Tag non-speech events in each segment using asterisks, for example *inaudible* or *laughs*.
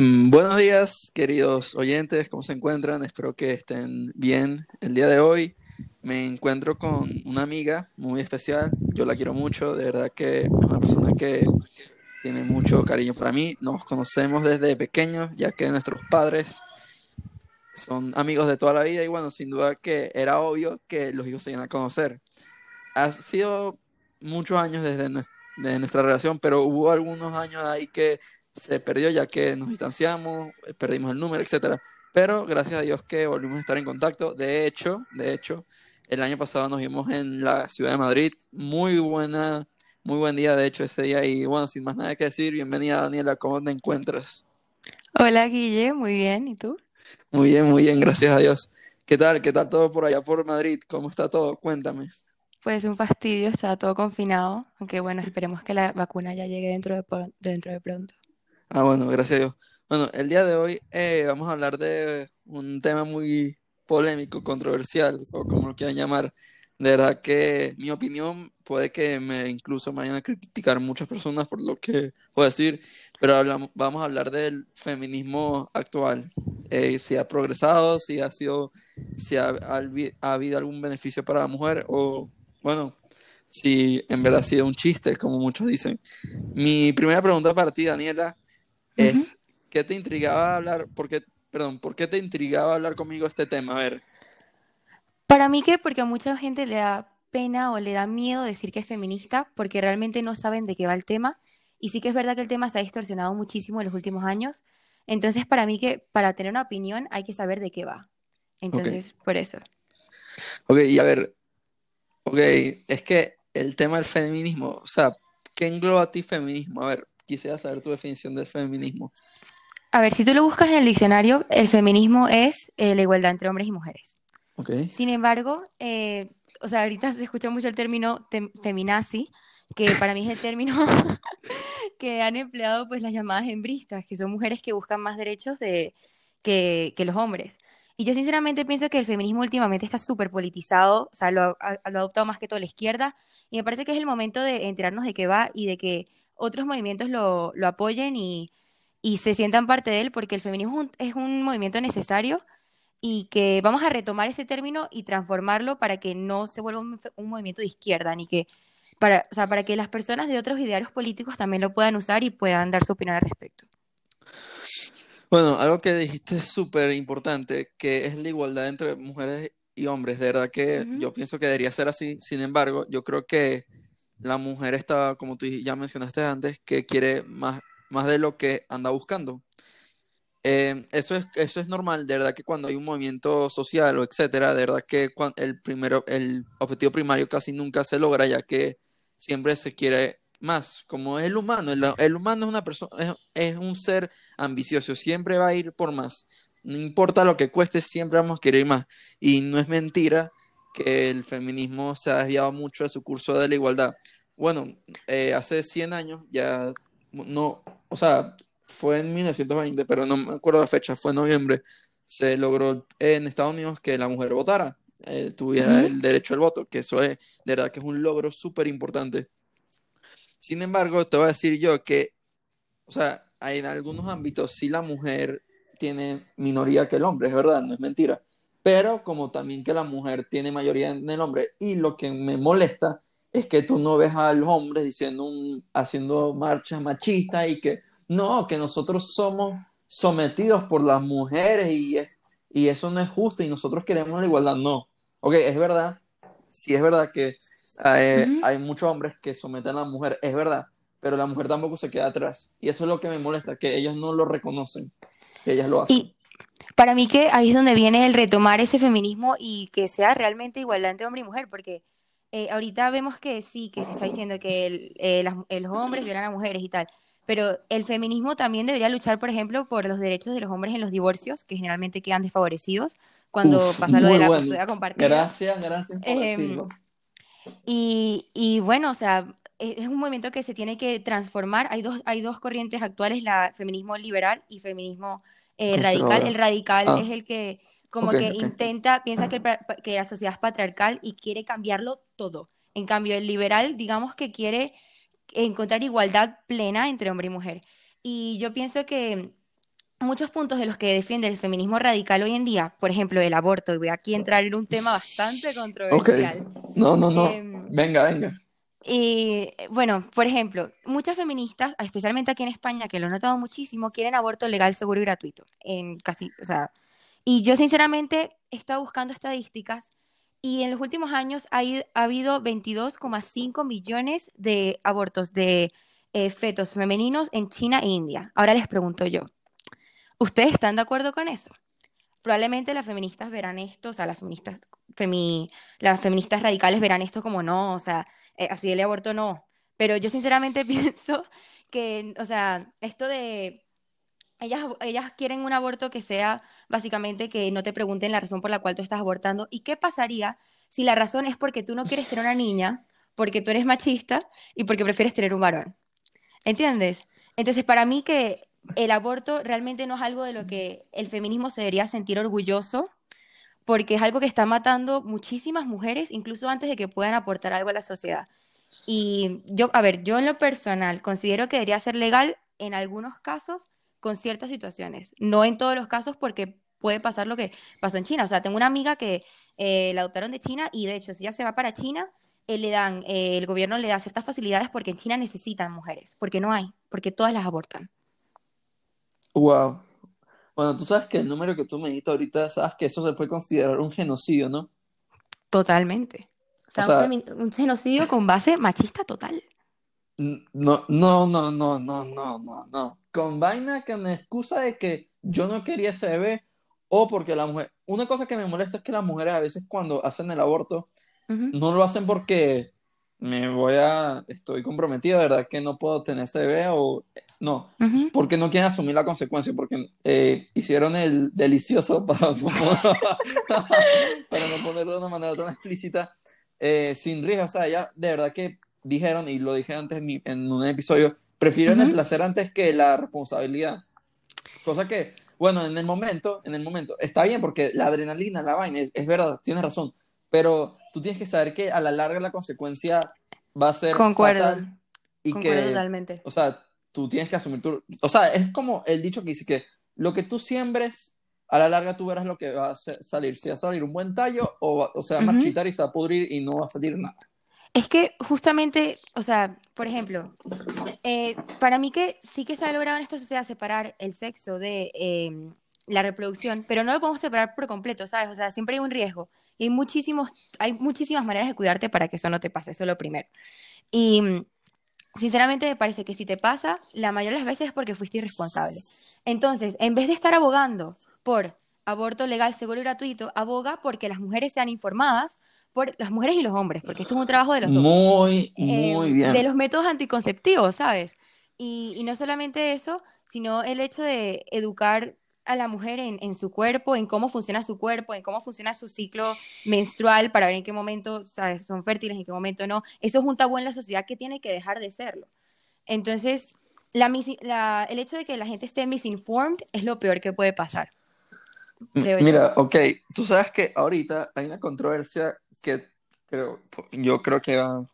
Mm, Buenos días, queridos oyentes, ¿cómo se encuentran? Espero que estén bien el día de hoy. Me encuentro con una amiga muy especial, yo la quiero mucho, de verdad que es una persona que tiene mucho cariño para mí. Nos conocemos desde pequeños, ya que nuestros padres son amigos de toda la vida y bueno, sin duda que era obvio que los hijos se iban a conocer. Ha sido muchos años desde nues- de nuestra relación, pero hubo algunos años ahí que se perdió ya que nos distanciamos, eh, perdimos el número, etcétera. Pero gracias a Dios que volvimos a estar en contacto. De hecho, de hecho, el año pasado nos vimos en la ciudad de Madrid. Muy buena, muy buen día, de hecho, ese día. Y bueno, sin más nada que decir, bienvenida Daniela, ¿cómo te encuentras? Hola Guille, muy bien, ¿y tú? Muy bien, muy bien, gracias a Dios. ¿Qué tal? ¿Qué tal todo por allá por Madrid? ¿Cómo está todo? Cuéntame. Pues un fastidio, está todo confinado, aunque bueno, esperemos que la vacuna ya llegue dentro de, dentro de pronto. Ah, bueno, gracias a Dios. Bueno, el día de hoy eh, vamos a hablar de un tema muy polémico, controversial, o como lo quieran llamar. De verdad que mi opinión puede que me incluso me vayan a criticar muchas personas por lo que puedo decir, pero hablamos, vamos a hablar del feminismo actual. Eh, si ha progresado, si ha sido, si ha, ha habi- ha habido algún beneficio para la mujer, o bueno, si en verdad ha sido un chiste, como muchos dicen. Mi primera pregunta para ti, Daniela Es, ¿qué te intrigaba hablar? ¿Por qué, perdón, ¿por qué te intrigaba hablar conmigo este tema? A ver, Para mí que porque a mucha gente le da pena o le da miedo decir que es feminista porque realmente no saben de qué va el tema y sí que es verdad que el tema se ha distorsionado muchísimo en los últimos años, entonces para mí que para tener una opinión hay que saber de qué va, entonces por eso. ok, y a ver, ok, es que el tema del feminismo, o sea, ¿qué engloba a ti feminismo? A ver, quisiera saber tu definición del feminismo. A ver, si tú lo buscas en el diccionario, el feminismo es eh, la igualdad entre hombres y mujeres. Ok, Sin embargo, eh, o sea, ahorita se escucha mucho el término feminazi, que para mí es el término *laughs* que han empleado pues las llamadas hembristas, que son mujeres que buscan más derechos de, que, que los hombres. Y yo sinceramente pienso que el feminismo últimamente está súper politizado, o sea, lo ha, lo ha adoptado más que todo la izquierda, y me parece que es el momento de enterarnos de qué va y de que otros movimientos lo, lo apoyen y, y se sientan parte de él, porque el feminismo es un, movimiento necesario y que vamos a retomar ese término y transformarlo para que no se vuelva un, un movimiento de izquierda, ni que para, o sea, para que las personas de otros idearios políticos también lo puedan usar y puedan dar su opinión al respecto. bueno, algo que dijiste es súper importante, que es la igualdad entre mujeres y hombres, de verdad que Ujú, yo pienso que debería ser así, sin embargo, yo creo que la mujer está, como tú ya mencionaste antes, que quiere más, más de lo que anda buscando. Eh, eso es, eso es normal, de verdad que cuando hay un movimiento social o etcétera, de verdad que el primero, el objetivo primario casi nunca se logra, ya que siempre se quiere más, como es el humano, el, humano es una es, un ser ambicioso, siempre va a ir por más, no importa lo que cueste, siempre vamos a querer más, y no es mentira que el feminismo se ha desviado mucho de su curso de la igualdad. Bueno, eh, hace 100 años ya no, o sea, fue en 1920, pero no me acuerdo la fecha, fue en noviembre, se logró en Estados Unidos que la mujer votara, eh, tuviera el derecho al voto, que eso es, de verdad que es un logro súper importante. Sin embargo, te voy a decir yo que, o sea, en algunos ámbitos sí la mujer tiene minoría que el hombre, es verdad, no es mentira, pero como también que la mujer tiene mayoría en el hombre, y lo que me molesta es que tú no ves a los hombres diciendo un, haciendo marchas machistas y que no, que nosotros somos sometidos por las mujeres y, es, y eso no es justo y nosotros queremos la igualdad. No. Ok, es verdad, sí es verdad que eh, Ujú. hay muchos hombres que someten a la mujer, es verdad, pero la mujer tampoco se queda atrás. Y eso es lo que me molesta, que ellos no lo reconocen, que ellas lo hacen. Y para mí que ahí es donde viene el retomar ese feminismo y que sea realmente igualdad entre hombre y mujer, porque eh, ahorita vemos que sí, que se está diciendo que el- eh, las- eh, los hombres violan a mujeres y tal, pero el feminismo también debería luchar, por ejemplo, por los derechos de los hombres en los divorcios, que generalmente quedan desfavorecidos cuando Uf, pasa lo de la bueno. custodia compartida. Gracias, gracias por Em, decirlo. y, y bueno, o sea, e- es un movimiento que se tiene que transformar. Hay dos, hay dos corrientes actuales, la feminismo liberal y feminismo eh, radical. El radical es Ah, el que como que intenta, piensa que, el que la sociedad es patriarcal y quiere cambiarlo todo. En cambio, el liberal, digamos que quiere encontrar igualdad plena entre hombre y mujer. Y yo pienso que muchos puntos de los que defiende el feminismo radical hoy en día, por ejemplo, el aborto, y voy aquí a entrar en un tema bastante controversial. No, no, no. Em, venga, venga. Y bueno, por ejemplo, muchas feministas, especialmente aquí en España, que lo he notado muchísimo, quieren aborto legal, seguro y gratuito. En casi, o sea, y yo sinceramente he estado buscando estadísticas y en los últimos años ha, habido 22,5 millones de abortos de eh, fetos femeninos en China e India. Ahora les pregunto yo, ¿ustedes están de acuerdo con eso? Probablemente las feministas verán esto, o sea, las feministas, las feministas radicales verán esto como no, o sea, eh, así el aborto no. Pero yo sinceramente *laughs* pienso que, o sea, esto de ellas, ellas quieren un aborto que sea básicamente que no te pregunten la razón por la cual tú estás abortando. ¿Y qué pasaría si la razón es porque tú no quieres tener una niña, porque tú eres machista y porque prefieres tener un varón? ¿Entiendes? Entonces, para mí que el aborto realmente no es algo de lo que el feminismo se debería sentir orgulloso, porque es algo que está matando muchísimas mujeres, incluso antes de que puedan aportar algo a la sociedad. Y yo, a ver, yo en lo personal considero que debería ser legal en algunos casos, con ciertas situaciones, no en todos los casos porque puede pasar lo que pasó en China. O sea, tengo una amiga que eh, la adoptaron de China y de hecho si ella se va para China, eh, eh, el gobierno le da ciertas facilidades porque en China necesitan mujeres, porque no hay, porque todas las abortan. Wow. Bueno, tú sabes que el número que tú me dijiste ahorita, sabes que eso se puede considerar un genocidio, ¿no? Totalmente. O sea, un, genocidio con base machista total. No, no, no, no, no, no, no, no. Con vaina que me excusa de que yo no quería ese bebé o porque la mujer. Una cosa que me molesta es que las mujeres a veces cuando hacen el aborto no lo hacen porque me voy a. Estoy comprometida, ¿verdad? Que no puedo tener bebé o. No, porque no quieren asumir la consecuencia, porque eh, hicieron el delicioso *laughs* para no, *laughs* para no ponerlo de una manera tan explícita, eh, sin riesgo. O sea, ya de verdad que dijeron, y lo dije antes en, un episodio, prefieren el placer antes que la responsabilidad. Cosa que, bueno, en el momento, en el momento, está bien porque la adrenalina, la vaina, es, verdad, tienes razón, pero tú tienes que saber que a la larga la consecuencia va a ser Concuerdo. fatal y Concuerdo que, totalmente. o sea, tú tienes que asumir tu, o sea, es como el dicho que dice que lo que tú siembres, a la larga tú verás lo que va a salir, si va a salir un buen tallo o, o se va a marchitar y se va a pudrir y no va a salir nada. Es que justamente, o sea, por ejemplo, eh, para mí que sí que se ha logrado en esta sociedad separar el sexo de em, la reproducción, pero no lo podemos separar por completo, ¿sabes? O sea, siempre hay un riesgo. Y hay, muchísimos, hay muchísimas maneras de cuidarte para que eso no te pase, eso es lo primero. Y sinceramente me parece que si te pasa, la mayoría de las veces es porque fuiste irresponsable. Entonces, en vez de estar abogando por aborto legal, seguro y gratuito, aboga porque las mujeres sean informadas por las mujeres y los hombres, porque esto es un trabajo de los dos. Muy, eh, muy bien. De los métodos anticonceptivos, ¿sabes? Y, no solamente eso, sino el hecho de educar a la mujer en, su cuerpo, en cómo funciona su cuerpo, en cómo funciona su ciclo menstrual, para ver en qué momento ¿sabes? son fértiles, en qué momento no. Eso es un tabú en la sociedad que tiene que dejar de serlo. Entonces, la, el hecho de que la gente esté misinformed es lo peor que puede pasar. Mira, ok, tú sabes que ahorita hay una controversia que creo, yo creo que va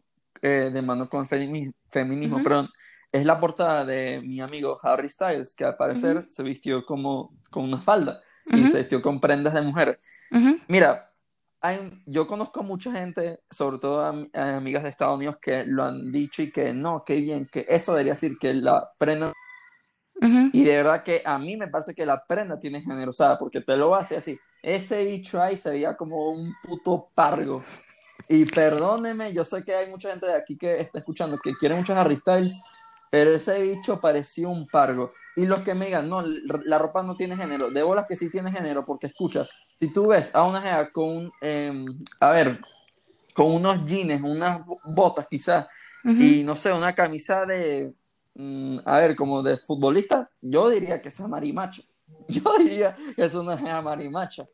eh, de mano con feminismo, feminismo pero es la portada de mi amigo Harry Styles, que al parecer se vistió como con una falda y se vistió con prendas de mujer. Mira, hay, yo conozco mucha gente, sobre todo amigas de Estados Unidos, que lo han dicho y que no, qué bien, que eso debería decir que la prenda y de verdad que a mí me parece que la prenda tiene generosada, porque te lo hace así. Ese bicho ahí se veía como un puto pargo. Y perdóneme, yo sé que hay mucha gente de aquí que está escuchando que quiere muchos Harry Styles, pero ese bicho parecía un pargo. Y los que me digan, no, la ropa no tiene género, de bolas que sí tiene género, porque escucha, si tú ves a una jeva con, eh, a ver, con unos jeans, unas botas quizás, y no sé, una camisa de Mm, a ver, como de futbolista, yo diría que es marimacha. *laughs* Yo diría que es una marimacha.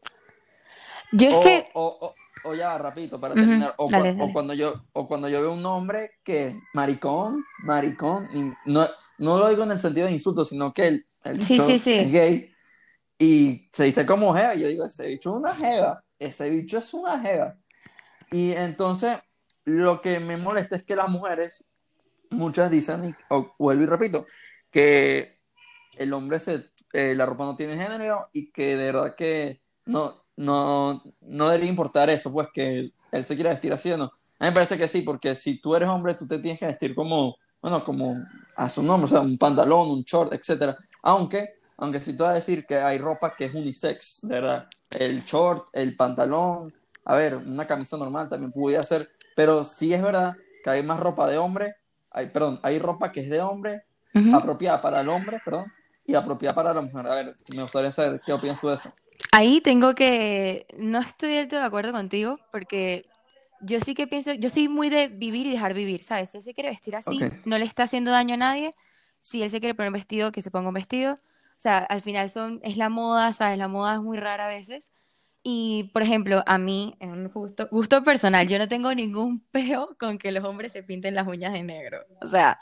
Yo es que... O, o, ya, rapidito, para terminar. O, cuando yo, o cuando yo veo un hombre que, maricón, maricón, y no, no lo digo en el sentido de insulto, sino que el, el sí, sí, sí. es gay y se dice como jeva. Yo digo, ese bicho es una jeva. Ese bicho es una jeva. Y entonces, lo que me molesta es que las mujeres muchas dicen, o vuelvo y repito, que el hombre se eh, la ropa no tiene género y que de verdad que no, no, no debería importar eso, pues que él se quiera vestir así o no. A mí me parece que sí, porque si tú eres hombre, tú te tienes que vestir como, bueno, como a su nombre, o sea, un pantalón, un short, etcétera. Aunque, aunque si tú vas a decir que hay ropa que es unisex, de verdad, el short, el pantalón, a ver, una camisa normal también podría ser, pero sí es verdad que hay más ropa de hombre, hay, perdón, hay ropa que es de hombre, apropiada para el hombre, perdón, y apropiada para la mujer. A ver, me gustaría saber qué opinas tú de eso. Ahí tengo que, no estoy del todo de acuerdo contigo, porque yo sí que pienso, yo soy muy de vivir y dejar vivir, ¿sabes? Si él se quiere vestir así, no le está haciendo daño a nadie. Si él se quiere poner un vestido, que se ponga un vestido. O sea, al final son, es la moda, ¿sabes? La moda es muy rara a veces. Y, por ejemplo, a mí, en un gusto, gusto personal, yo no tengo ningún *laughs* peo con que los hombres se pinten las uñas de negro. O sea,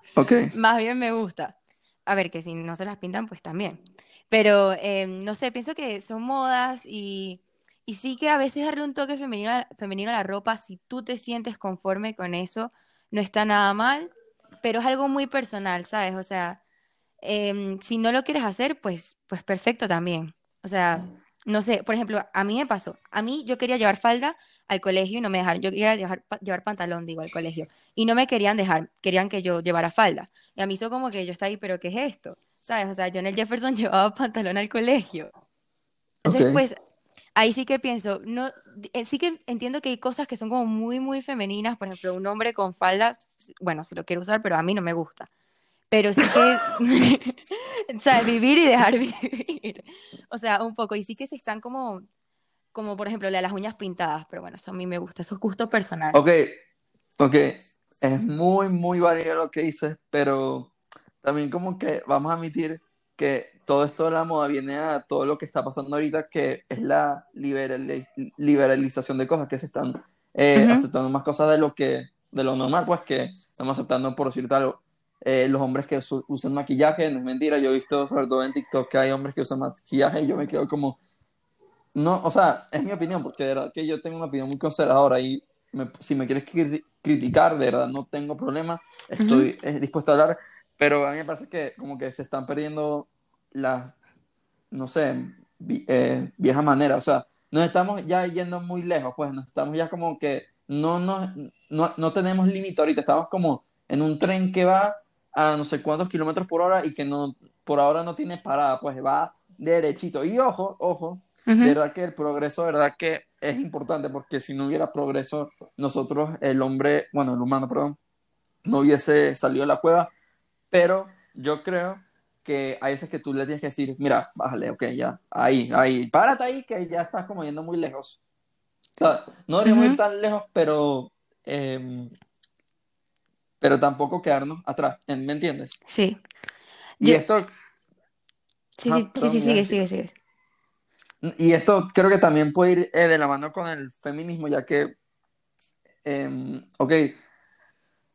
más bien me gusta. A ver, que si no se las pintan, pues también. Pero, eh, no sé, pienso que son modas y, y sí que a veces darle un toque femenino a, femenino a la ropa, si tú te sientes conforme con eso, no está nada mal, pero es algo muy personal, ¿sabes? O sea, em, si no lo quieres hacer, pues, pues perfecto también. O sea, no sé, por ejemplo, a mí me pasó, a mí yo quería llevar falda al colegio y no me dejaron, yo quería llevar, llevar pantalón, digo, al colegio, y no me querían dejar, querían que yo llevara falda. Y a mí hizo como que yo estaba ahí, pero ¿qué es esto? ¿Sabes? O sea, yo en el Jefferson *laughs* llevaba pantalón al colegio. Entonces, pues, ahí sí que pienso, no, eh, sí que entiendo que hay cosas que son como muy, muy femeninas, por ejemplo, un hombre con falda, bueno, si lo quiero usar, pero a mí no me gusta. Pero sí que, *laughs* o sea, vivir y dejar *laughs* vivir. O sea, un poco. Y sí que se están como, como por ejemplo, las uñas pintadas, pero bueno, eso a mí me gusta, eso es gusto personal. Ok, ok, es muy, muy válido lo que dices, pero también como que vamos a admitir que todo esto de la moda viene a todo lo que está pasando ahorita, que es la liberalización de cosas, que se están eh, aceptando más cosas de lo que de lo normal, pues que estamos aceptando, por decirte algo, eh, los hombres que usan maquillaje, no es mentira, yo he visto sobre todo en TikTok que hay hombres que usan maquillaje y yo me quedo como, no, o sea, es mi opinión, porque de verdad que yo tengo una opinión muy conservadora y si me quieres criticar, de verdad, no tengo problema, estoy dispuesto a hablar, pero a mí me parece que como que se están perdiendo las, no sé, eh, vieja manera. O sea, nos estamos ya yendo muy lejos, pues nos estamos ya como que no, no, no, no tenemos límite ahorita. Estamos como en un tren que va a no sé cuántos kilómetros por hora y que no, por ahora no tiene parada, pues va derechito. Y ojo, ojo, verdad que el progreso, verdad que es importante, porque si no hubiera progreso, nosotros, el hombre, bueno, el humano, perdón, no hubiese salido de la cueva pero yo creo que hay veces que tú le tienes que decir, mira, bájale, ok, ya, ahí, ahí, párate ahí, que ya estás como yendo muy lejos. O sea, no deberíamos ir tan lejos, pero, em, pero tampoco quedarnos atrás, ¿me entiendes? Sí. Y esto... Sí, sí, sí, sí, sigue, sigue, sigue. Y esto creo que también puede ir eh, de la mano con el feminismo, ya que, eh, ok,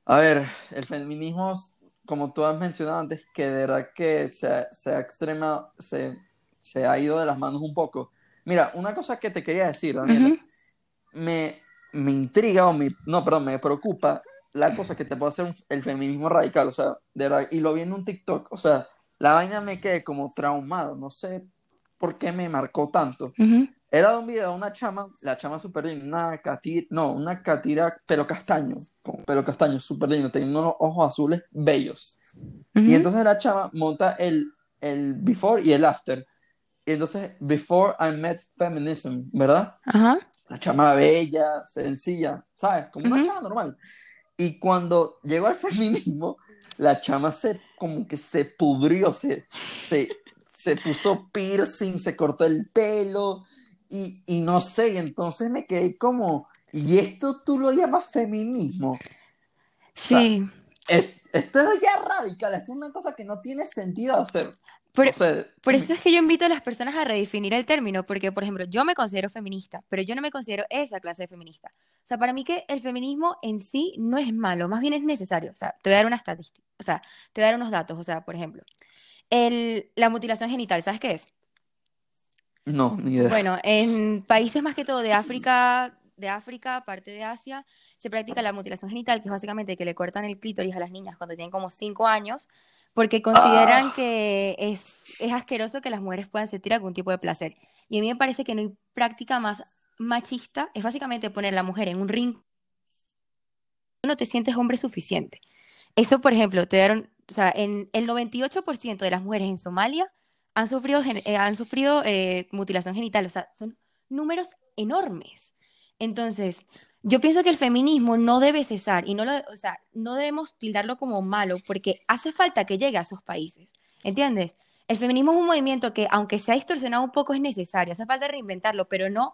a ver, el feminismo como tú has mencionado antes, que de verdad que se, se ha extrema, se, se, ha ido de las manos un poco. Mira, una cosa que te quería decir, Daniela, me, me intriga o me, no, perdón, me preocupa la cosa que te puede hacer el feminismo radical, o sea, de verdad, y lo vi en un TikTok, o sea, la vaina me quedé como traumado, no sé por qué me marcó tanto. Era un video de una chama, la chama súper linda, una catira, no, una catira pelo castaño, con pelo castaño, súper lindo, teniendo unos ojos azules bellos. Y entonces la chama monta el, el before y el after. Y entonces, before I met feminism, ¿verdad? La chama bella, sencilla, ¿sabes? Como una chama normal. Y cuando llegó al *laughs* feminismo, la chama se, como que se pudrió, se, se, se puso piercing, se cortó el pelo, y, y no sé, entonces me quedé como, ¿y esto tú lo llamas feminismo? Sí. esto es ya radical, esto es una cosa que no tiene sentido hacer. Por, por, eso es que yo invito a las personas a redefinir el término, porque, por ejemplo, yo me considero feminista, pero yo no me considero esa clase de feminista. O sea, para mí que el feminismo en sí no es malo, más bien es necesario. O sea, te voy a dar una estadística, o sea, te voy a dar unos datos. O sea, por ejemplo, el, la mutilación genital, ¿sabes qué es? No, ni idea. Bueno, en países más que todo de África, de África, parte de Asia, se practica la mutilación genital, que es básicamente que le cortan el clítoris a las niñas cuando tienen como 5 años, porque consideran Ah. que es, es asqueroso que las mujeres puedan sentir algún tipo de placer. Y a mí me parece que no hay práctica más machista, es básicamente poner a la mujer en un ring, no te sientes hombre suficiente. Eso, por ejemplo, te dieron, o sea, en el 98% de las mujeres en Somalia han sufrido, eh, han sufrido eh, mutilación genital, o sea, son números enormes. Entonces, yo pienso que el feminismo no debe cesar y no lo, o sea, no debemos tildarlo como malo porque hace falta que llegue a esos países, ¿entiendes? El feminismo es un movimiento que, aunque se ha distorsionado un poco, es necesario, hace falta reinventarlo, pero no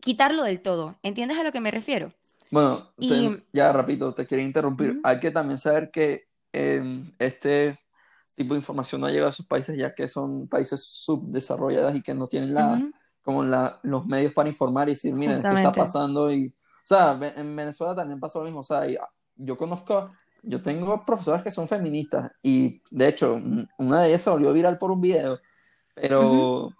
quitarlo del todo, ¿entiendes a lo que me refiero? Bueno, te- Y, ya rapidito, te quería interrumpir. Hay que también saber que eh, este tipo de información no llega a esos países ya que son países subdesarrollados y que no tienen la, ujú, como la, los medios para informar y decir, miren, esto está pasando y, o sea, en Venezuela también pasa lo mismo, o sea, ah, yo conozco, yo tengo profesoras que son feministas y de hecho una de ellas se volvió viral por un video, pero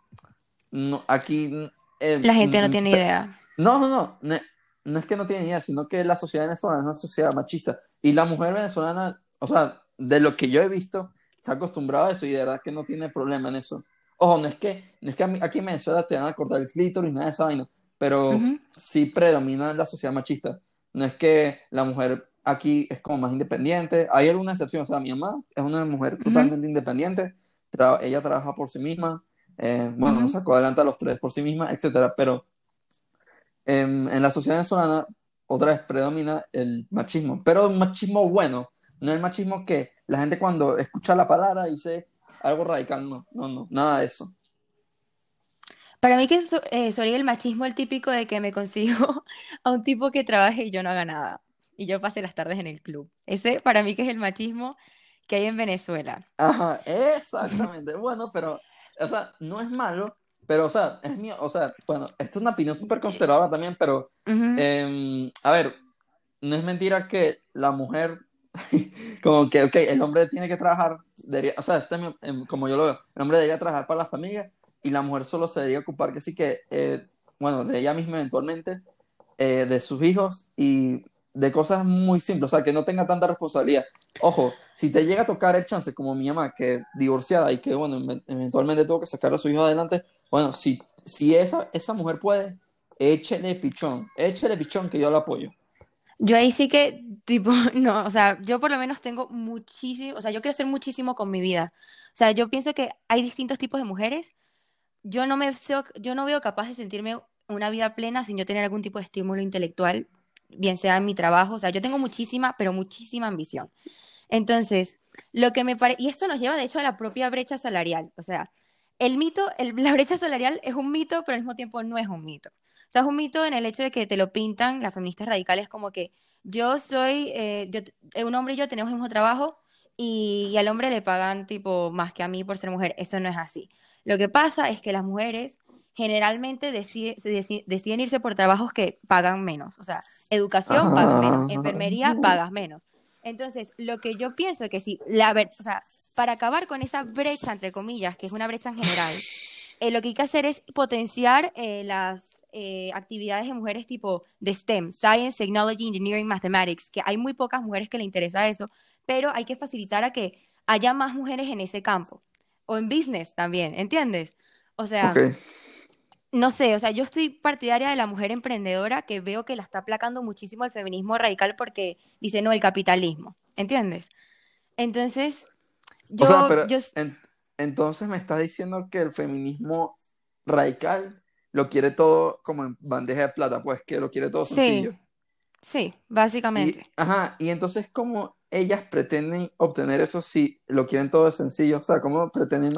no, aquí eh, La gente no mm, tiene idea. no, no, no, no, no es que no tiene idea, sino que la sociedad venezolana es una sociedad machista. Y la mujer venezolana, o sea, de lo que yo he visto, ha acostumbrado a eso y de verdad que no tiene problema en eso. Ojo, no es que, no es que aquí en Venezuela te van a cortar el clítoris, nada de esa vaina, pero Ujú, sí predomina la sociedad machista. No es que la mujer aquí es como más independiente. Hay alguna excepción, o sea, mi mamá es una mujer ujú, totalmente independiente, tra- ella trabaja por sí misma, eh, bueno, nos ujú. sacó adelante a los tres por sí misma, etcétera, pero en, en la sociedad venezolana otra vez predomina el machismo, pero un machismo bueno, no el machismo que la gente cuando escucha la palabra dice algo radical, no, no, no, nada de eso. Para mí que eh, sobre el machismo el típico de que me consigo *laughs* a un tipo que trabaje y yo no haga nada. Y yo pase las tardes en el club. Ese para mí que es el machismo que hay en Venezuela. Ajá, exactamente, bueno, pero, o sea, no es malo, pero, o sea, es mío, o sea, bueno, esto es una opinión súper conservadora también, pero, em, a ver, no es mentira que la mujer, *laughs* como que, ok, el hombre tiene que trabajar, debería, o sea, este em, como yo lo veo, el hombre debería trabajar para la familia y la mujer solo se debería ocupar que sí que, eh, bueno, de ella misma eventualmente, eh, de sus hijos y de cosas muy simples, o sea, que no tenga tanta responsabilidad. Ojo, si te llega a tocar el chance, como mi mamá, que divorciada y que, bueno, ev- eventualmente tuvo que sacar a su hijo adelante, bueno, si, si esa, esa mujer puede, échele pichón, échele pichón que yo la apoyo. Yo ahí sí que, tipo, *laughs* no, o sea, yo por lo menos tengo muchísimo, o sea, yo quiero hacer muchísimo con mi vida. O sea, yo pienso que hay distintos tipos de mujeres. Yo no me, seo- yo no veo capaz de sentirme una vida plena sin yo tener algún tipo de estímulo intelectual, bien sea en mi trabajo. O sea, yo tengo muchísima, pero muchísima ambición. Entonces, lo que me parece, y esto nos lleva de hecho a la propia brecha salarial. O sea, el mito, *laughs* la brecha salarial es un mito, pero al mismo tiempo no es un mito. O sea, es un mito en el hecho de que te lo pintan las feministas radicales como que yo soy, eh, yo, eh, un hombre y yo tenemos el mismo trabajo y, y al hombre le pagan tipo más que a mí por ser mujer. Eso no es así. Lo que pasa es que las mujeres generalmente decide- se deci- deciden irse por trabajos que pagan menos. O sea, educación pagas menos, enfermería Ah, pagas menos. Entonces, lo que yo pienso es que si la ver- o sea, para acabar con esa brecha, entre comillas, que es una brecha en general, eh, lo que hay que hacer es potenciar eh, las eh, actividades de mujeres tipo de STEM, Science, Technology, Engineering, Mathematics, que hay muy pocas mujeres que le interesa eso, pero hay que facilitar a que haya más mujeres en ese campo. O en business también, ¿entiendes? O sea, no sé, o sea, yo estoy partidaria de la mujer emprendedora que veo que la está aplacando muchísimo el feminismo radical porque dice no, el capitalismo, ¿entiendes? Entonces, O sea, yo, pero yo, en- entonces me estás diciendo que el feminismo radical lo quiere todo como en bandeja de plata, pues que lo quiere todo sí, sencillo. sí, Y, básicamente. ajá, y entonces, ¿cómo ellas pretenden obtener eso si lo quieren todo sencillo? O sea, ¿cómo pretenden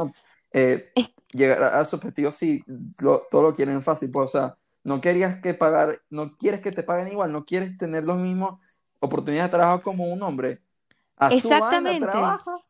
eh, Es, llegar a, a su objetivo si lo- todo lo quieren fácil? Pues, o sea, no querías que pagar, no quieres que te paguen igual, no quieres tener las mismas oportunidades de trabajo como un hombre. A su exactamente.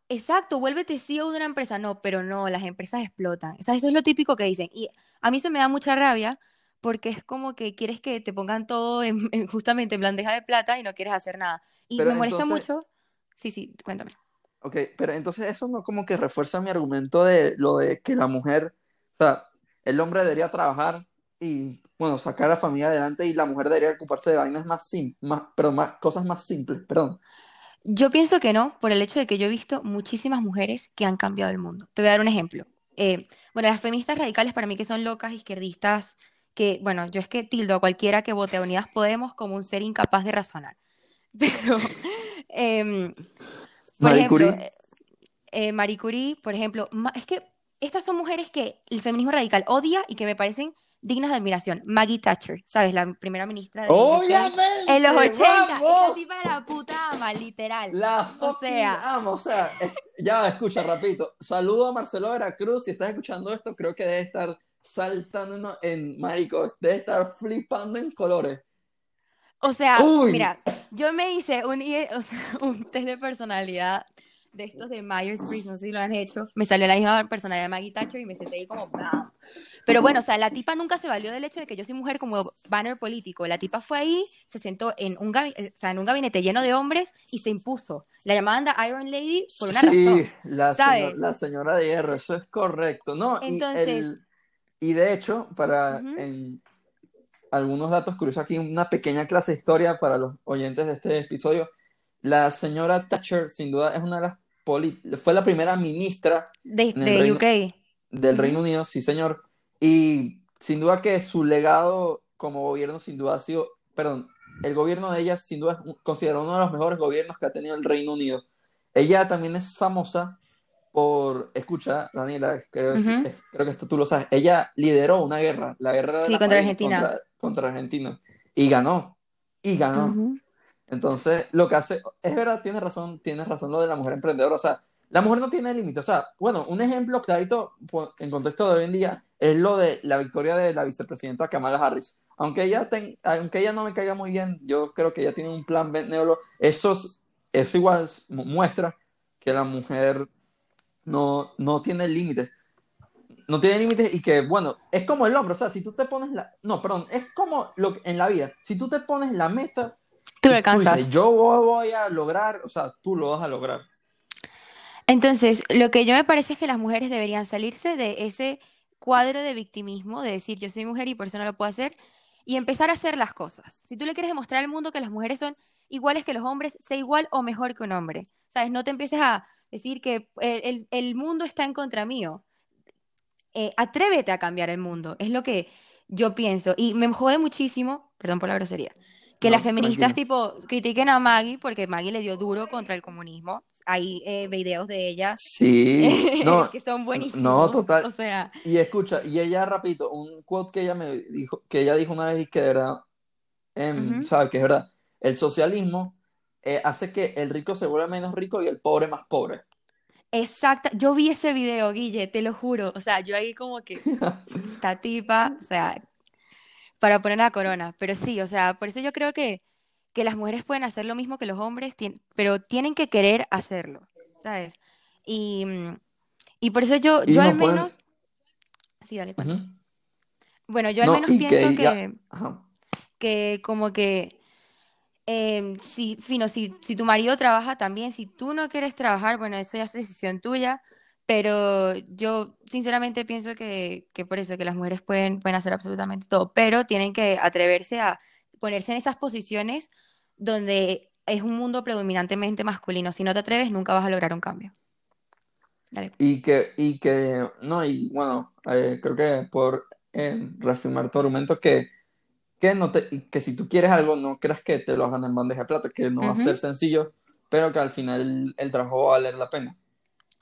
Exacto, vuélvete CEO de una empresa. No, pero no, las empresas explotan. O sea, eso es lo típico que dicen. Y a mí eso me da mucha rabia porque es como que quieres que te pongan todo en, *laughs* en- justamente en bandeja de plata y no quieres hacer nada. Y Pero me molesta entonces, mucho. Sí, sí, cuéntame. ok, pero entonces eso no como que refuerza mi argumento de lo de que la mujer, o sea, el hombre debería trabajar y, bueno, sacar a la familia adelante y la mujer debería ocuparse de vainas más simples, más, pero más, cosas más simples, perdón. Yo pienso que no, por el hecho de que yo he visto muchísimas mujeres que han cambiado el mundo. Te voy a dar un ejemplo. Eh, bueno, las feministas radicales para mí que son locas, izquierdistas, que, bueno, yo es que tildo a cualquiera que vote a Unidas Podemos como un ser incapaz de razonar. *laughs* Pero, em, por Marie ejemplo, Curie. eh, eh, Marie Curie, por ejemplo, es que estas son mujeres que el feminismo radical odia y que me parecen dignas de admiración. Maggie Thatcher, ¿sabes? La primera ministra de UK en los 80. Esta ¡Vamos! tipa la puta ama, literal. La O sea- amo, o sea, es- ya escucha, rapidito. Saludo a Marcelo Veracruz, si estás escuchando esto, creo que debe estar saltando en marico, debe estar flipando en colores. O sea, Uy. mira, yo me hice un, o sea, *laughs* un test de personalidad de estos de Myers-Briggs, no sé si lo han hecho. Me salió la misma personalidad de Maggie Thatcher y me senté ahí como ¡bam! Pero bueno, o sea, la tipa nunca se valió del hecho de que yo soy mujer como banner político. La tipa fue ahí, se sentó en un, eh, o sea, en un gabinete lleno de hombres y se impuso. La llamaban The Iron Lady por una sí, razón. la, ¿sabes? señor- la señora de hierro, eso es correcto. No, y, Entonces- el- y de hecho, para Ujú. en algunos datos curiosos aquí, una pequeña clase de historia para los oyentes de este episodio. La señora Thatcher, sin duda, es una de las fue la primera ministra De, de Reino- UK. del. Reino Unido, sí, señor. Y sin duda que su legado como gobierno, sin duda ha sido, perdón, el gobierno de ella, sin duda, es considerado uno de los mejores gobiernos que ha tenido el Reino Unido. Ella también es famosa por, escucha, Daniela, creo, Ujú. es- creo que esto tú lo sabes, ella lideró una guerra, la guerra de Sí, las contra Argentina. Contra, contra Argentina. Y ganó, y ganó. Ujú. Entonces, lo que hace, es verdad, tienes razón, tienes razón lo de la mujer emprendedora, o sea, la mujer no tiene límite, o sea, bueno, un ejemplo clarito po- en contexto de hoy en día es lo de la victoria de la vicepresidenta Kamala Harris. Aunque ella, ten- aunque ella no me caiga muy bien, yo creo que ella tiene un plan benévolo, eso, es- eso igual es- mu- muestra que la mujer no, no tiene límites. No tiene límites y que, bueno, es como el hombre, o sea, si tú te pones la... No, perdón, es como lo que- en la vida, si tú te pones la meta Tú lo alcanzas. dices, yo voy a lograr, o sea, tú lo vas a lograr. Entonces, lo que yo me parece es que las mujeres deberían salirse de ese cuadro de victimismo, de decir yo soy mujer y por eso no lo puedo hacer, y empezar a hacer las cosas. Si tú le quieres demostrar al mundo que las mujeres son iguales que los hombres, sé igual o mejor que un hombre. ¿Sabes? No te empieces a decir que el, el- el mundo está en contra mío. Eh, atrévete a cambiar el mundo, es lo que yo pienso. Y me jode muchísimo, perdón por la grosería, que No, las feministas tipo critiquen a Maggie porque Maggie le dio duro contra el comunismo. Hay eh, videos de ella Sí, *laughs* no, que son buenísimos. no, total. O sea, y escucha, y ella, rapidito, un quote que ella me dijo, que ella dijo una vez y que de verdad, em, Ujú. sabe que es verdad, el socialismo eh, hace que el rico se vuelva menos rico y el pobre más pobre. exacta. Yo vi ese video, Guille, te lo juro. O sea, yo ahí como que *laughs* esta tipa, o sea, para poner la corona. Pero sí, o sea, por eso yo creo que, que las mujeres pueden hacer lo mismo que los hombres, tien- pero tienen que querer hacerlo, ¿sabes? Y, mm, y por eso yo, Y yo no al pueden- menos, sí, dale, cuenta. Ujú. Bueno, yo al No, menos y que pienso que, Ajá. que como que em, si, fino, si, si tu marido trabaja también, si tú no quieres trabajar, bueno, eso ya es decisión tuya, pero yo sinceramente pienso que, que por eso, que las mujeres pueden, pueden hacer absolutamente todo, pero tienen que atreverse a ponerse en esas posiciones donde es un mundo predominantemente masculino. Si no te atreves, nunca vas a lograr un cambio. Dale. Y que, y que, no, y bueno, eh, creo que por eh, reafirmar tu argumento que, que, no te, que si tú quieres algo, no creas que te lo hagan en bandeja de plata, que no va a ser sencillo, pero que al final el trabajo va a valer la pena.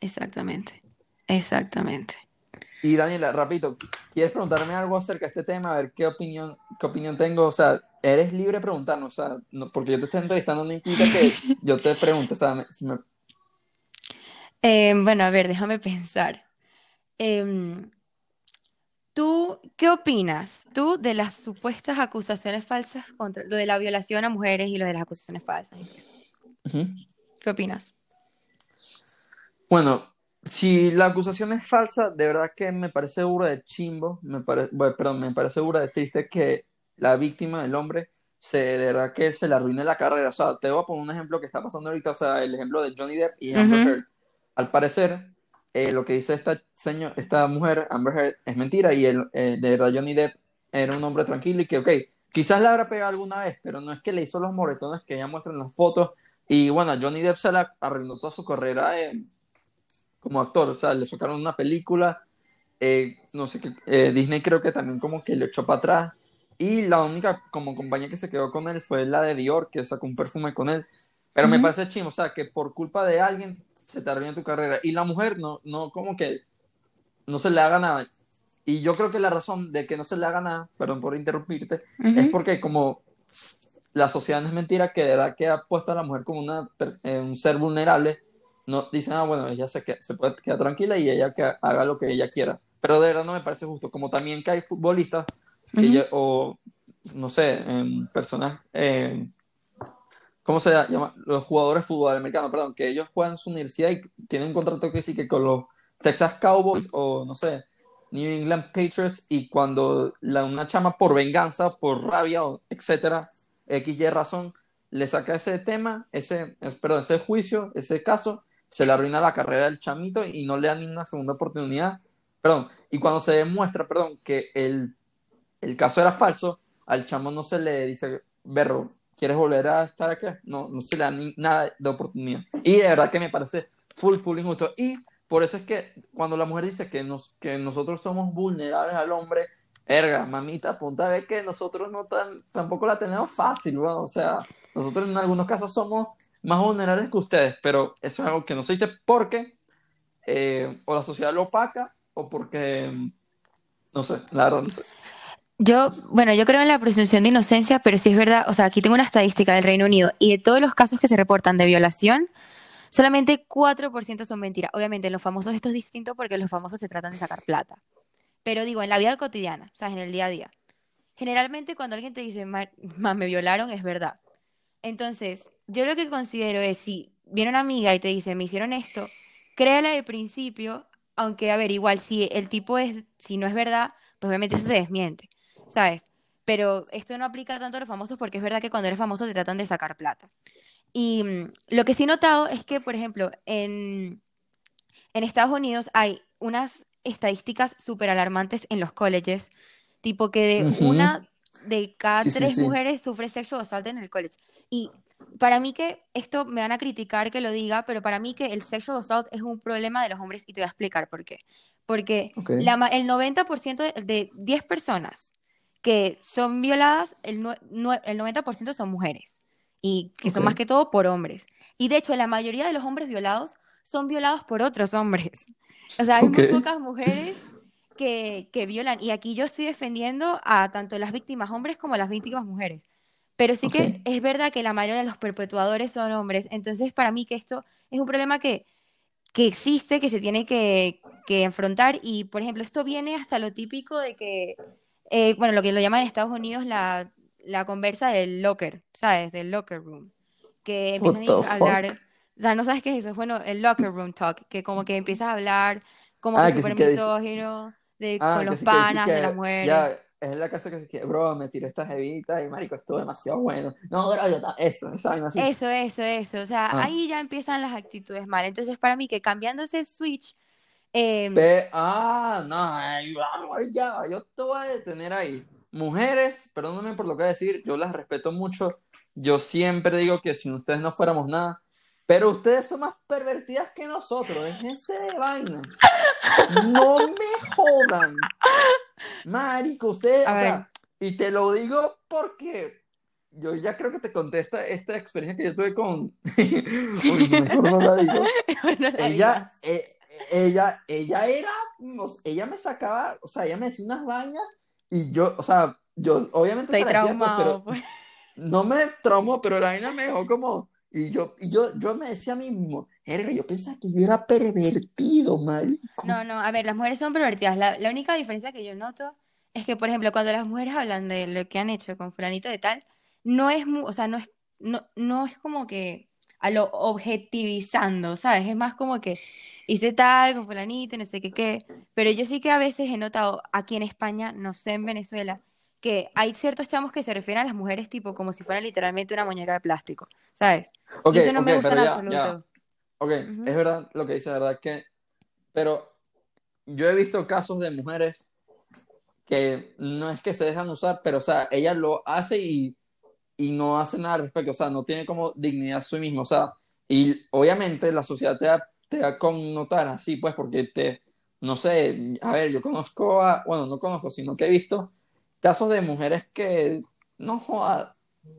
Exactamente, exactamente. Y Daniela, rapidito, ¿quieres preguntarme algo acerca de este tema? A ver qué opinión, qué opinión tengo. O sea, eres libre de preguntarnos, o sea, no- porque yo te estoy entrevistando no implica que yo te pregunte, o sea, me- Eh, bueno, a ver, déjame pensar. Em, ¿tú qué opinas tú de las supuestas acusaciones falsas contra lo de la violación a mujeres y lo de las acusaciones falsas? ¿Qué opinas? Bueno, si la acusación es falsa, de verdad que me parece burda de chimbo, me parece, perdón, me parece burda de triste que la víctima, el hombre, se, de verdad que se le arruine la carrera. O sea, te voy a poner un ejemplo que está pasando ahorita, o sea, el ejemplo de Johnny Depp y Amber Ujú. Heard. Al parecer, eh, lo que dice esta, señor, esta mujer, Amber Heard, es mentira y el, eh, de verdad Johnny Depp era un hombre tranquilo y que, ok, quizás la habrá pegado alguna vez, pero no es que le hizo los moretones que ella muestra en las fotos, Y bueno, Johnny Depp se le arruinó toda su carrera eh, como actor, o sea, le sacaron una película, eh, no sé qué, eh, Disney creo que también como que le echó para atrás. Y la única como compañía que se quedó con él fue la de Dior, que sacó un perfume con él. Pero me parece chimo, o sea, que por culpa de alguien se te arruina tu carrera. Y la mujer no, no como que no se le haga nada. Y yo creo que la razón de que no se le haga nada, perdón por interrumpirte, es porque como la sociedad no es mentira, que de verdad que ha puesto a la mujer como una, eh, un ser vulnerable, no dicen, ah, bueno, ella se, que- se puede quedar tranquila y ella que haga lo que ella quiera. Pero de verdad no me parece justo, como también que hay futbolistas que ya- o no sé, em, personas, em, ¿cómo se llama? Los jugadores de fútbol americano, perdón, que ellos juegan en su universidad y tienen un contrato que sí que con los Texas Cowboys o no sé, New England Patriots y cuando la, una chama por venganza, por rabia, etcétera, X y razón, le saca ese tema, ese, perdón, ese juicio, ese caso, se le arruina la carrera del chamito y no le dan ni una segunda oportunidad. Perdón, y cuando se demuestra, perdón, que el, el caso era falso, al chamo no se le dice, berro, ¿quieres volver a estar acá? No, no se le da ni nada de oportunidad. Y de verdad que me parece full, full injusto. Y por eso es que cuando la mujer dice que, nos, que nosotros somos vulnerables al hombre, erga, mamita, punta ve que nosotros no tan, tampoco la tenemos fácil, bueno, o sea, nosotros en algunos casos somos más vulnerables que ustedes, pero eso es algo que no se dice porque eh, o la sociedad lo opaca o porque, no sé, la verdad no sé. Yo, bueno, yo creo en la presunción de inocencia, pero sí es verdad, o sea, aquí tengo una estadística del Reino Unido y de todos los casos que se reportan de violación, solamente 4% son mentiras. Obviamente, en los famosos esto es distinto porque los famosos se tratan de sacar plata. Pero digo, en la vida cotidiana, ¿sabes? En el día a día. Generalmente cuando alguien te dice, "Ma- ma, me violaron, es verdad. Entonces, yo lo que considero es, si viene una amiga y te dice, me hicieron esto, créela de principio, aunque, a ver, igual, si el tipo es, si no es verdad, pues obviamente eso se desmiente, ¿sabes? Pero esto no aplica tanto a los famosos porque es verdad que cuando eres famoso te tratan de sacar plata. Y mm, lo que sí he notado es que, por ejemplo, en, en Estados Unidos hay unas estadísticas súper alarmantes en los colleges, tipo que de Ujú. una de cada Sí, tres sí. mujeres sufre sexual assault en el college. Y para mí que esto me van a criticar que lo diga, pero para mí que el sexual assault es un problema de los hombres y te voy a explicar por qué. Porque la el 90% de, de 10 personas que son violadas, el, nue- el 90% son mujeres y que son más que todo por hombres. Y de hecho, la mayoría de los hombres violados son violados por otros hombres. O sea, hay muy pocas mujeres que, que violan. Y aquí yo estoy defendiendo a tanto las víctimas hombres como las víctimas mujeres. Pero sí que Ok. es verdad que la mayoría de los perpetuadores son hombres. Entonces, para mí que esto es un problema que, que existe, que se tiene que, que enfrentar. Y, por ejemplo, esto viene hasta lo típico de que, eh, bueno, lo que lo llaman en Estados Unidos la, la conversa del locker, ¿sabes? Del locker room. Que What empiezan a hablar, fuck? o sea, no sabes qué es eso, es bueno, el locker room talk, que como que empiezas a hablar como Ah, que que súper sí que misógino, de, ah, con que los sí que panas, de las que mujeres. ya es la casa que se que, bro, me tiré esta jevita y marico, estuvo demasiado bueno. No, bro, yo eso, esa vaina así. Eso, eso, eso. O sea, Ah. ahí ya empiezan las actitudes mal. Entonces, para mí que cambiando ese switch, eh, Pe- ah, no, ya, yo te voy a detener ahí. Mujeres, perdóname por lo que voy a decir, yo las respeto mucho. Yo siempre digo que sin ustedes no fuéramos nada. Pero ustedes son más pervertidas que nosotros, déjense de vaina. No me jodan. Marico, ustedes, a o ver, sea, y te lo digo porque yo ya creo que te conté esta, experiencia que yo tuve con. *laughs* Uy, mejor no la digo. *laughs* no la Ella, eh, ella, ella era, ella me sacaba, o sea, ella me decía unas vainas y yo, o sea, yo obviamente Estoy la decía, pues, traumado, pero pues. no me traumó, pero la vaina me dejó como, y yo, y yo, yo me decía a mí mismo, "Erga, yo pensaba que yo era pervertido, marico. No, no, a ver, las mujeres son pervertidas. La, la única diferencia que yo noto es que, por ejemplo, cuando las mujeres hablan de lo que han hecho con fulanito de tal, no es, o sea, no es, no, no es como que a lo objetivizando, ¿sabes? Es más como que hice tal con fulanito no sé qué qué. Pero yo sí que a veces he notado aquí en España, no sé en Venezuela, que hay ciertos chamos que se refieren a las mujeres tipo como si fueran literalmente una muñeca de plástico, ¿sabes? Ok, Y eso no me ok, gusta en ya, absoluto. ya. Ok, Ujú. es verdad lo que dice, verdad que, pero yo he visto casos de mujeres que no es que se dejan usar, pero o sea, ella lo hace y y no hace nada al respecto, o sea, no tiene como dignidad a sí mismo, o sea, y obviamente la sociedad te va, te va a connotar así, pues, porque te, no sé, a ver, yo conozco a, bueno, no conozco, sino que he visto casos de mujeres que, no joda,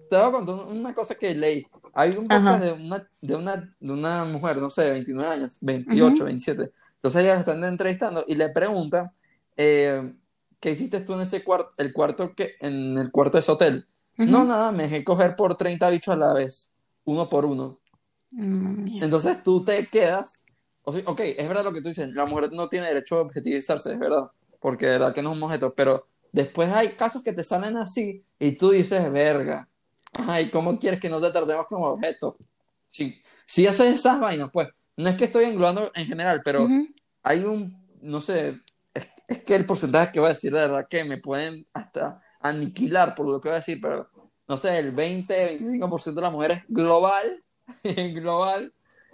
te voy a contar una cosa que leí. Hay un podcast de una, de, una, de una mujer, no sé, de 29 años, 28, 27. Entonces ella la están entrevistando y le pregunta, eh, ¿qué hiciste tú en ese cuarto, el cuarto que, en el cuarto de ese hotel? No, nada, me dejé coger por 30 bichos a la vez, uno por uno. Mm, Entonces tú te quedas, ok, es verdad lo que tú dices, la mujer no tiene derecho a objetivizarse, es verdad, porque de verdad que no es un objeto, pero después hay casos que te salen así y tú dices, verga, ay, ¿cómo quieres que no te tratemos como objeto? Si, si haces esas vainas, pues, no es que estoy englobando en general, pero hay un, no sé, es, es, que el porcentaje que voy a decir de verdad que me pueden hasta aniquilar por lo que voy a decir, pero no sé, el 20, 25% de las mujeres global, *laughs* global,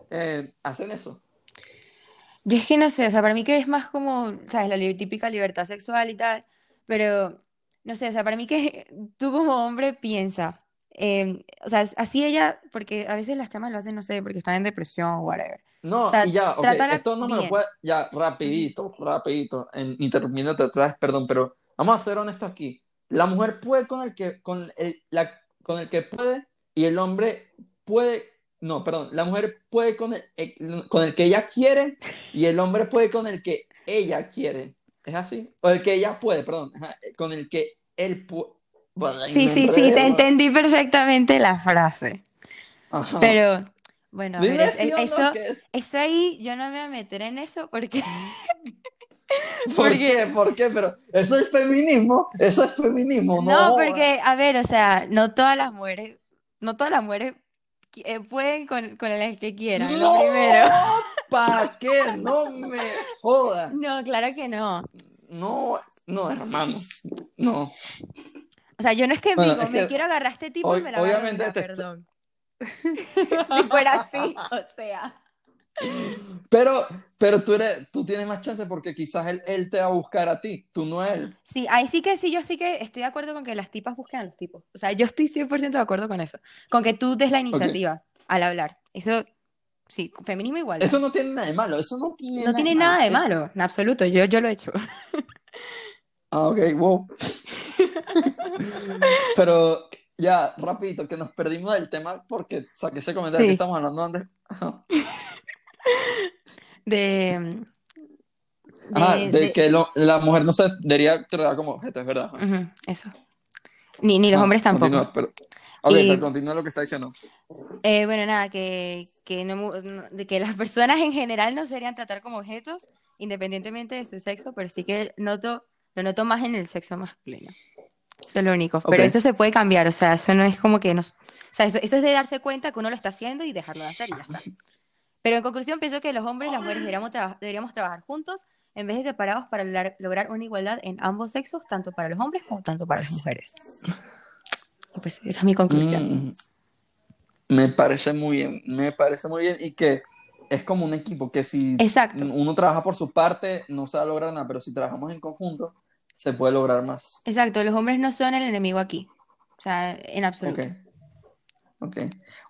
eh, hacen eso. Yo es que no sé, o sea, para mí que es más como, ¿sabes? La típica libertad sexual y tal, pero no sé, o sea, para mí que *laughs* tú como hombre piensa, em, o sea, así ella, porque a veces las chamas lo hacen, no sé, porque están en depresión o whatever. No, y ya, esto no me lo puede, ya, rapidito, rapidito, en, interrumpiéndote atrás, perdón, pero vamos a ser honestos aquí. La mujer puede con el que, con el, la, con el que puede y el hombre puede, no, perdón, la mujer puede con el, con el que ella quiere y el hombre puede con el que ella quiere. ¿Es así? O el que ella puede, perdón, con el que él puede. sí, sí, sí, te entendí perfectamente la frase. Pero, bueno, eso, eso ahí yo no me voy a meter en eso porque... *laughs* ¿Por qué? ¿Por qué? Pero eso es feminismo, eso es feminismo, ¿no? No, porque, a ver, o sea, no todas las mujeres, no todas las mujeres eh, pueden con, con, el que quieran, no, primero. *laughs* ¿Para qué? No me jodas. No, claro que no. No, no, hermano, no. O sea, yo no es que digo, me quiero agarrar a este tipo y me la obviamente agarrar, perdón. *laughs* si fuera así, o sea. Pero, pero tú, eres, tú tienes más chance porque quizás él, él, te va a buscar a ti, tú no a él. Sí, ahí sí que sí, yo sí que estoy de acuerdo con que las tipas busquen a los tipos. O sea, yo estoy 100% de acuerdo con eso. Con que tú des la iniciativa al hablar. Eso, sí, feminismo igual. Eso no tiene nada de malo, eso no tiene No nada tiene nada de malo, en absoluto, yo, yo lo he hecho. Ah, ok, wow. *laughs* pero ya, rapidito, que nos perdimos del tema porque saqué ese comentario que estamos hablando antes. *laughs* de, de, de, que la mujer no se debería tratar como objeto, es verdad. eso. Ni, ni los ah, hombres tampoco. Continúa, pero, ok, pero continúa lo que está diciendo. Eh, bueno, nada, que, que, no, de que las personas en general no serían tratar como objetos, independientemente de su sexo, pero sí que noto, lo noto más en el sexo masculino. Eso es lo único. Pero eso se puede cambiar, o sea, eso no es como que nos... O sea, eso, eso es de darse cuenta que uno lo está haciendo y dejarlo de hacer y ya está. Pero en conclusión, pienso que los hombres y las mujeres deberíamos, deberíamos trabajar juntos en vez de separados para lograr, una igualdad en ambos sexos, tanto para los hombres como tanto para las mujeres. Pues esa es mi conclusión. Mm, me parece muy bien, me parece muy bien y que es como un equipo, que si uno trabaja por su parte no se va a lograr nada, pero si trabajamos en conjunto se puede lograr más. Exacto, los hombres no son el enemigo aquí, o sea, en absoluto. Ok,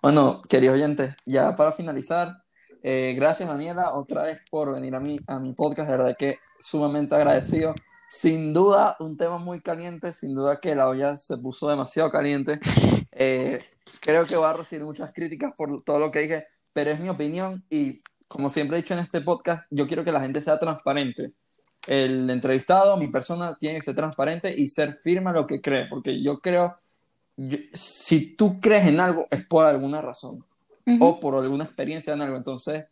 bueno, queridos oyentes, ya para finalizar, eh, gracias, Daniela, otra vez por venir a mi, a mi podcast. De verdad que sumamente agradecido. Sin duda, un tema muy caliente. Sin duda que la olla se puso demasiado caliente. *laughs* Eh, creo que va a recibir muchas críticas por todo lo que dije, pero es mi opinión y como siempre he dicho en este podcast, yo quiero que la gente sea transparente. El entrevistado, mi persona, tiene que ser transparente y ser firme a lo que cree, porque yo creo, si tú crees en algo, es por alguna razón o por alguna experiencia en algo. Entonces,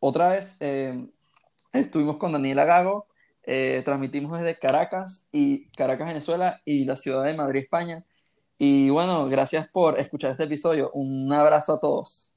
otra vez eh, estuvimos con Daniela Gago, eh, transmitimos desde Caracas y Caracas, Venezuela y la ciudad de Madrid, España. Y bueno, gracias por escuchar este episodio. Un abrazo a todos.